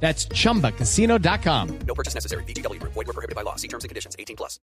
That's chumbacasino.com. No purchase necessary. BGW. Void were prohibited by law. See terms and conditions. 18 plus.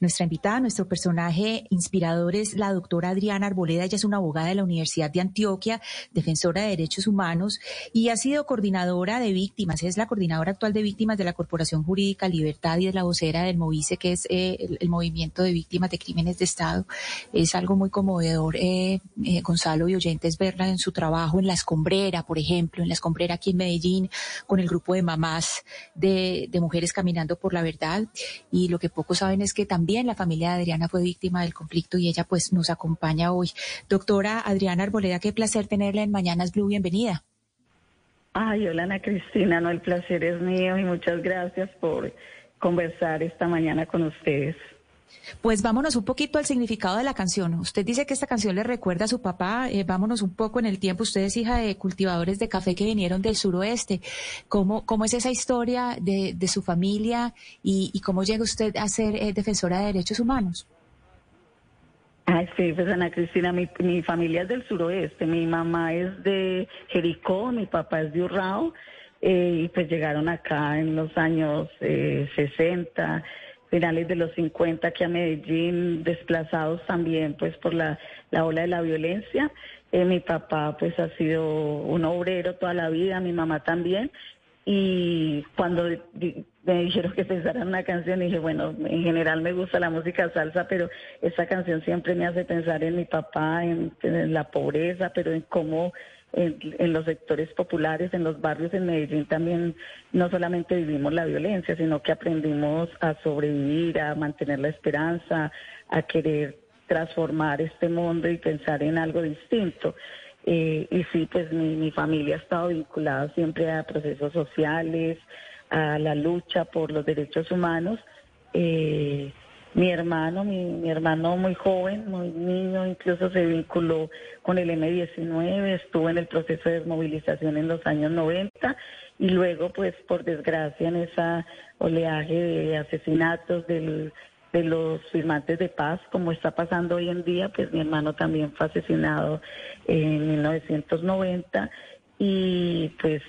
Nuestra invitada, nuestro personaje inspirador es la doctora Adriana Arboleda. Ella es una abogada de la Universidad de Antioquia, defensora de derechos humanos y ha sido coordinadora de víctimas. Es la coordinadora actual de víctimas de la Corporación Jurídica Libertad y es la vocera del Movice, que es eh, el, el movimiento de víctimas de crímenes de Estado. Es algo muy conmovedor, eh, eh, Gonzalo y oyentes, verla en su trabajo en La Escombrera, por ejemplo, en La Escombrera aquí en Medellín, con el grupo de mamás de, mujeres caminando por la verdad. Y lo que pocos saben es que también la familia de Adriana fue víctima del conflicto y ella pues nos acompaña hoy. Doctora Adriana Arboleda, qué placer tenerla en Mañanas Blue. Bienvenida. Ay, hola Ana Cristina, no, el placer es mío y muchas gracias por conversar esta mañana con ustedes. Pues vámonos un poquito al significado de la canción. Usted dice que esta canción le recuerda a su papá. Eh, vámonos un poco en el tiempo. Usted es hija de cultivadores de café que vinieron del suroeste. ¿Cómo, cómo es esa historia de, de su familia y, cómo llega usted a ser eh, defensora de derechos humanos? Ay, sí, pues Ana Cristina, mi, mi familia es del suroeste. Mi mamá es de Jericó, mi papá es de Urrao. Eh, y pues llegaron acá en los años eh, 60 finales de los 50 aquí a Medellín, desplazados también pues por la, la ola de la violencia. Eh, mi papá pues ha sido un obrero toda la vida, mi mamá también. Y cuando me dijeron que pensara en una canción, dije, bueno, en general me gusta la música salsa, pero esta canción siempre me hace pensar en mi papá, en la pobreza, pero en cómo en, los sectores populares, en los barrios en Medellín también no solamente vivimos la violencia, sino que aprendimos a sobrevivir, a mantener la esperanza, a querer transformar este mundo y pensar en algo distinto. Eh, y sí, pues mi, mi familia ha estado vinculada siempre a procesos sociales, a la lucha por los derechos humanos. Eh, mi hermano, mi, mi, hermano muy joven, muy niño, incluso se vinculó con el M19, estuvo en el proceso de desmovilización en los años 90 y luego, pues, por desgracia, en esa oleaje de asesinatos del, de los firmantes de paz, como está pasando hoy en día, pues mi hermano también fue asesinado en 1990 y pues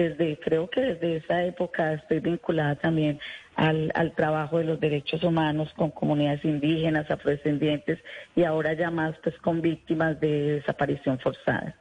desde, creo que desde esa época estoy vinculada también al, al, trabajo de los derechos humanos con comunidades indígenas, afrodescendientes y ahora ya más pues con víctimas de desaparición forzada.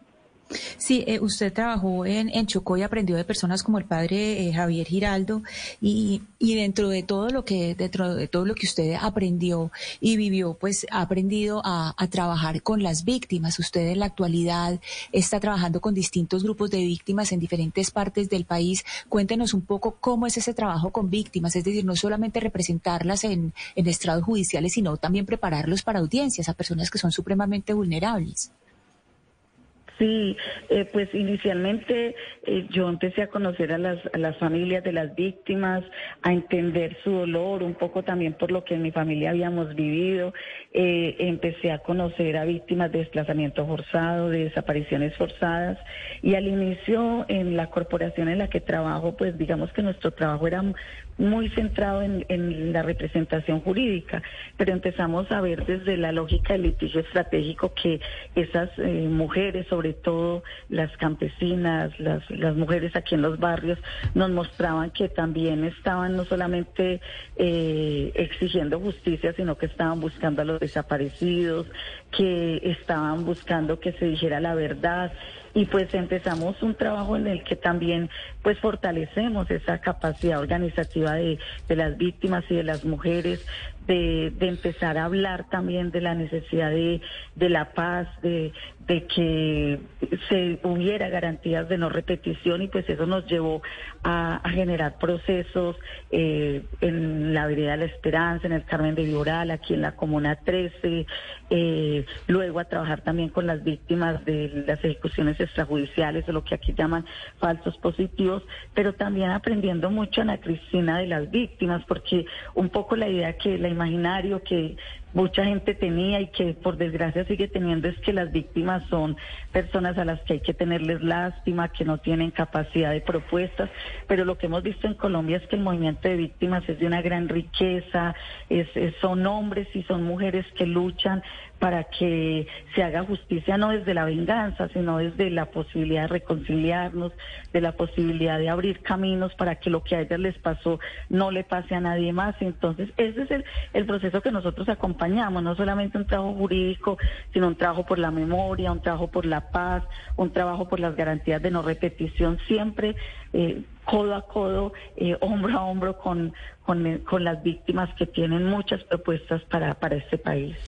Sí, eh, usted trabajó en, en, Chocó y aprendió de personas como el padre eh, Javier Giraldo y, y, dentro de todo lo que dentro de todo lo que usted aprendió y vivió, pues ha aprendido a, a, trabajar con las víctimas. Usted en la actualidad está trabajando con distintos grupos de víctimas en diferentes partes del país. Cuéntenos un poco cómo es ese trabajo con víctimas, es decir, no solamente representarlas en, en estrados judiciales, sino también prepararlos para audiencias a personas que son supremamente vulnerables. Sí, eh, pues inicialmente eh, yo empecé a conocer a las, familias de las víctimas, a entender su dolor, un poco también por lo que en mi familia habíamos vivido. Eh, empecé a conocer a víctimas de desplazamiento forzado, de desapariciones forzadas. Y al inicio en la corporación en la que trabajo, pues digamos que nuestro trabajo era muy centrado en, en la representación jurídica, pero empezamos a ver desde la lógica del litigio estratégico que esas mujeres, sobre todo las campesinas, las, las mujeres aquí en los barrios, nos mostraban que también estaban no solamente eh, exigiendo justicia, sino que estaban buscando a los desaparecidos, que estaban buscando que se dijera la verdad. Y pues empezamos un trabajo en el que también pues fortalecemos esa capacidad organizativa de, de las víctimas y de las mujeres de, de, empezar a hablar también de la necesidad de, de la paz, de, de, que se hubiera garantías de no repetición. Y pues eso nos llevó a, generar procesos eh, en la Vereda de la Esperanza, en el Carmen de Vioral, aquí en la Comuna 13, eh, luego a trabajar también con las víctimas de las ejecuciones extrajudiciales o lo que aquí llaman falsos positivos, pero también aprendiendo mucho, Ana Cristina, de las víctimas, porque un poco la idea que, la imaginario que mucha gente tenía y que por desgracia sigue teniendo es que las víctimas son personas a las que hay que tenerles lástima, que no tienen capacidad de propuestas, pero lo que hemos visto en Colombia es que el movimiento de víctimas es de una gran riqueza, es, son hombres y son mujeres que luchan para que se haga justicia no desde la venganza, sino desde la posibilidad de reconciliarnos, de la posibilidad de abrir caminos para que lo que a ellas les pasó no le pase a nadie más. Entonces, ese es el, el proceso que nosotros acompañamos, no solamente un trabajo jurídico, sino un trabajo por la memoria, un trabajo por la paz, un trabajo por las garantías de no repetición, siempre eh, codo a codo, eh, hombro a hombro con, con, con las víctimas que tienen muchas propuestas para, para este país.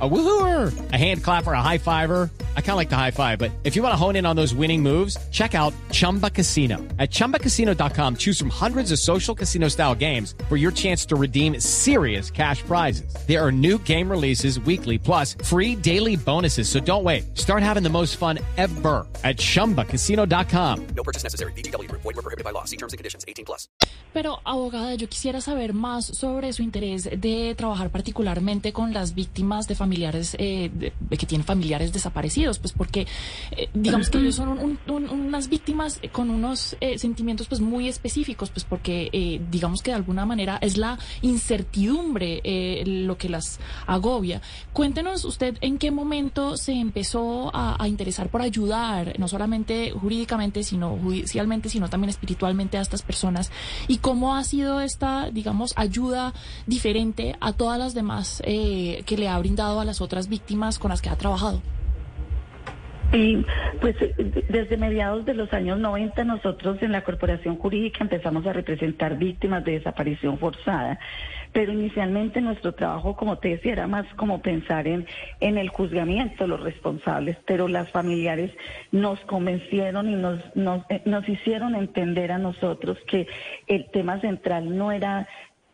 A woohooer, a hand clapper, a high fiver. I kind of like the high five, but if you want to hone in on those winning moves, check out Chumba Casino. At ChumbaCasino.com, choose from hundreds of social casino style games for your chance to redeem serious cash prizes. There are new game releases weekly, plus free daily bonuses. So don't wait. Start having the most fun ever at ChumbaCasino.com. No purchase necessary. BGW. Void were prohibited by law. See terms and conditions. 18 plus. Pero, abogada, yo quisiera saber más sobre su interés de trabajar particularmente con las víctimas de familia familiares eh, que tienen familiares desaparecidos, pues porque eh, digamos que ellos son unas víctimas con unos eh, sentimientos pues muy específicos, pues porque digamos que de alguna manera es la incertidumbre lo que las agobia. Cuéntenos usted en qué momento se empezó a, a interesar por ayudar, no solamente jurídicamente, sino judicialmente, sino también espiritualmente a estas personas y cómo ha sido esta, digamos, ayuda diferente a todas las demás que le ha brindado a las otras víctimas con las que ha trabajado? Y pues desde mediados de los años 90 nosotros en la Corporación Jurídica empezamos a representar víctimas de desaparición forzada, pero inicialmente nuestro trabajo, como te decía, era más como pensar en, en el juzgamiento los responsables, pero las familiares nos convencieron y nos, nos, eh, nos hicieron entender a nosotros que el tema central no era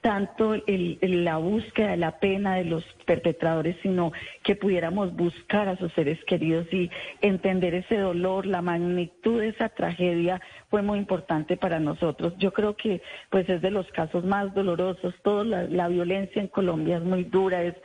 tanto el, la búsqueda de la pena de los perpetradores, sino que pudiéramos buscar a sus seres queridos y entender ese dolor, la magnitud de esa tragedia fue muy importante para nosotros. Yo creo que pues es de los casos más dolorosos. Toda la, violencia en Colombia es muy dura, es,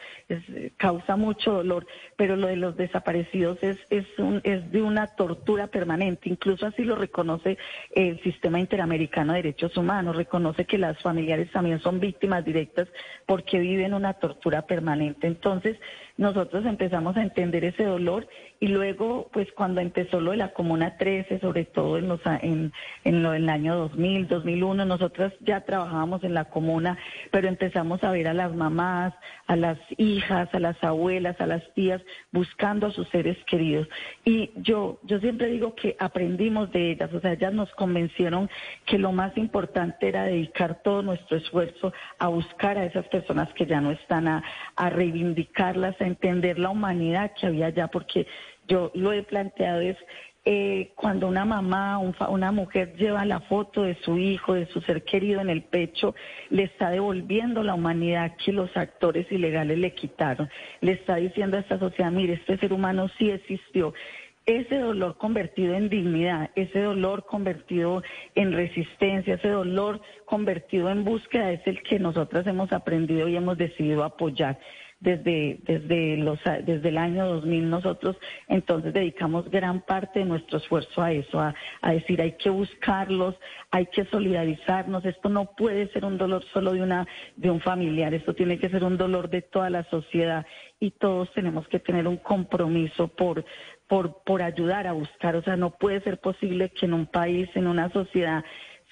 causa mucho dolor, pero lo de los desaparecidos es, es, un, es de una tortura permanente. Incluso así lo reconoce el Sistema Interamericano de Derechos Humanos, reconoce que las familiares también son víctimas directas porque viven una tortura permanente. Entonces, nosotros empezamos a entender ese dolor y luego, pues cuando empezó lo de la Comuna 13, sobre todo en, los, en, en lo del año 2000, 2001, nosotras ya trabajábamos en la comuna, pero empezamos a ver a las mamás, a las hijas, a las abuelas, a las tías, buscando a sus seres queridos. Y yo, yo siempre digo que aprendimos de ellas, o sea, ellas nos convencieron que lo más importante era dedicar todo nuestro esfuerzo a buscar a esas personas que ya no están, a, a reivindicarlas, a entender la humanidad que había allá, porque yo lo he planteado es eh, cuando una mamá, una mujer lleva la foto de su hijo, de su ser querido en el pecho, le está devolviendo la humanidad que los actores ilegales le quitaron. Le está diciendo a esta sociedad, mire, este ser humano sí existió. Ese dolor convertido en dignidad, ese dolor convertido en resistencia, ese dolor convertido en búsqueda es el que nosotras hemos aprendido y hemos decidido apoyar desde, desde, los, desde el año 2000 nosotros entonces dedicamos gran parte de nuestro esfuerzo a eso, a, a decir hay que buscarlos, hay que solidarizarnos, esto no puede ser un dolor solo de, una, de un familiar, esto tiene que ser un dolor de toda la sociedad y todos tenemos que tener un compromiso por, por, por ayudar a buscar, o sea, no puede ser posible que en un país, en una sociedad,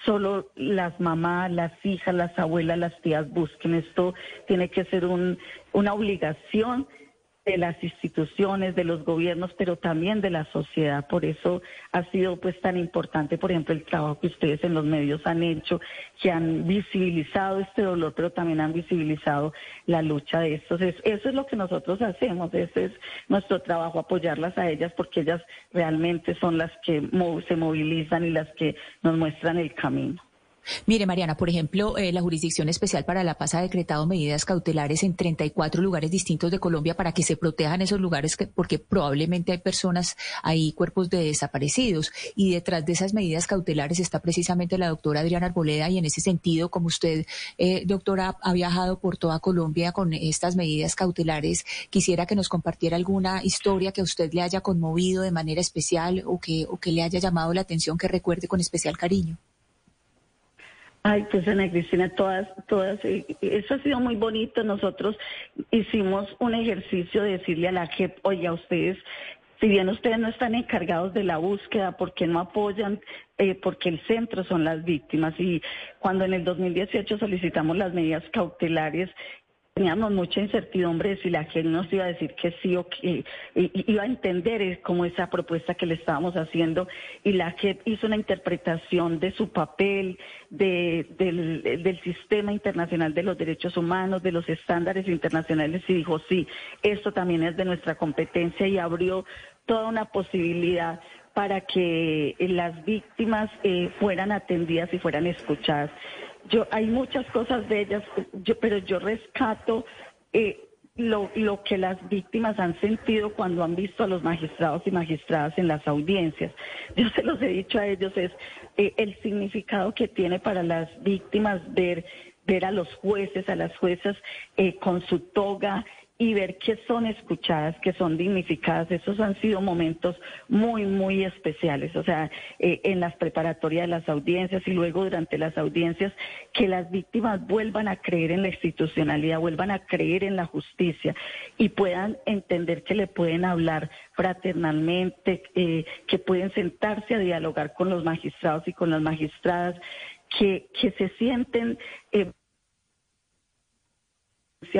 solo las mamás, las hijas, las abuelas, las tías busquen. Esto tiene que ser un, una obligación de las instituciones, de los gobiernos, pero también de la sociedad. Por eso ha sido pues tan importante, por ejemplo, el trabajo que ustedes en los medios han hecho, que han visibilizado este dolor, pero también han visibilizado la lucha de estos. Eso es lo que nosotros hacemos, ese es nuestro trabajo, apoyarlas a ellas, porque ellas realmente son las que se movilizan y las que nos muestran el camino. Mire, Mariana, por ejemplo, eh, la Jurisdicción Especial para la Paz ha decretado medidas cautelares en 34 lugares distintos de Colombia para que se protejan esos lugares, que, porque probablemente hay personas ahí, cuerpos de desaparecidos. Y detrás de esas medidas cautelares está precisamente la doctora Adriana Arboleda. Y en ese sentido, como usted, eh, doctora, ha viajado por toda Colombia con estas medidas cautelares, quisiera que nos compartiera alguna historia que a usted le haya conmovido de manera especial o que, o que le haya llamado la atención, que recuerde con especial cariño. Ay, pues Ana Cristina, todas, todas, eh, eso ha sido muy bonito. Nosotros hicimos un ejercicio de decirle a la JEP, oye, a ustedes, si bien ustedes no están encargados de la búsqueda, ¿por qué no apoyan? Eh, porque el centro son las víctimas. Y cuando en el 2018 solicitamos las medidas cautelares, teníamos mucha incertidumbre de si la gente nos iba a decir que sí o que iba a entender como esa propuesta que le estábamos haciendo y la JEP hizo una interpretación de su papel, de, del, del, sistema internacional de los derechos humanos, de los estándares internacionales y dijo sí, esto también es de nuestra competencia y abrió toda una posibilidad para que las víctimas eh, fueran atendidas y fueran escuchadas. Yo, hay muchas cosas de ellas, yo, pero yo rescato eh, lo, lo, que las víctimas han sentido cuando han visto a los magistrados y magistradas en las audiencias. Yo se los he dicho a ellos, es eh, el significado que tiene para las víctimas ver ver a los jueces, a las juezas eh, con su toga y ver que son escuchadas, que son dignificadas. Esos han sido momentos muy, muy especiales. O sea, eh, en las preparatorias de las audiencias y luego durante las audiencias, que las víctimas vuelvan a creer en la institucionalidad, vuelvan a creer en la justicia y puedan entender que le pueden hablar fraternalmente, eh, que pueden sentarse a dialogar con los magistrados y con las magistradas, que, que se sienten... Eh,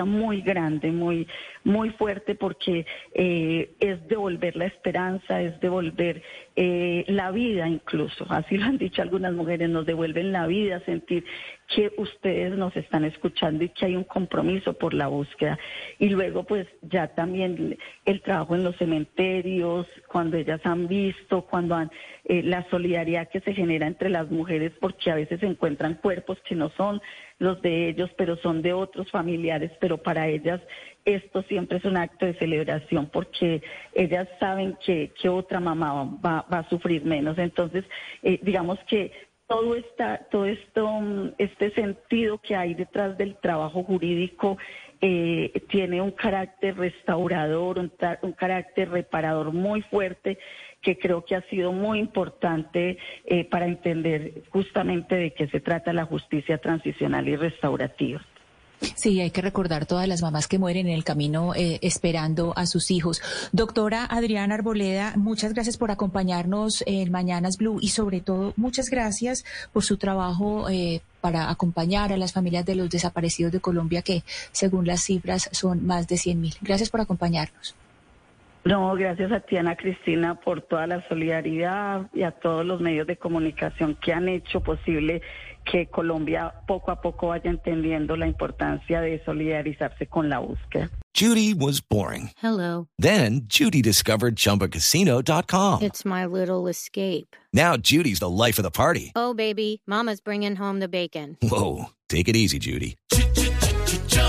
muy grande, muy, muy fuerte, porque eh, es devolver la esperanza, es devolver eh, la vida incluso. Así lo han dicho algunas mujeres, nos devuelven la vida, sentir que ustedes nos están escuchando y que hay un compromiso por la búsqueda. Y luego, pues ya también el trabajo en los cementerios, cuando ellas han visto, cuando han, eh, la solidaridad que se genera entre las mujeres, porque a veces se encuentran cuerpos que no son los de ellos, pero son de otros familiares, pero para ellas esto siempre es un acto de celebración porque ellas saben que, que otra mamá va, va, a sufrir menos. Entonces, eh, digamos que todo esta, todo esto, este sentido que hay detrás del trabajo jurídico eh, tiene un carácter restaurador, un, un, carácter reparador muy fuerte que creo que ha sido muy importante eh, para entender justamente de qué se trata la justicia transicional y restaurativa. Sí, hay que recordar todas las mamás que mueren en el camino eh, esperando a sus hijos. Doctora Adriana Arboleda, muchas gracias por acompañarnos en Mañanas Blue y sobre todo muchas gracias por su trabajo eh, para acompañar a las familias de los desaparecidos de Colombia que según las cifras son más de 100 mil. Gracias por acompañarnos. No, gracias a ti, Ana Cristina, por toda la solidaridad y a todos los medios de comunicación que han hecho posible que Colombia poco a poco vaya entendiendo la importancia de solidarizarse con la búsqueda. Judy was boring. Hello. Then Judy discovered chumbacasino.com. It's my little escape. Now Judy's the life of the party. Oh, baby, mama's bringing home the bacon. Whoa, take it easy, Judy.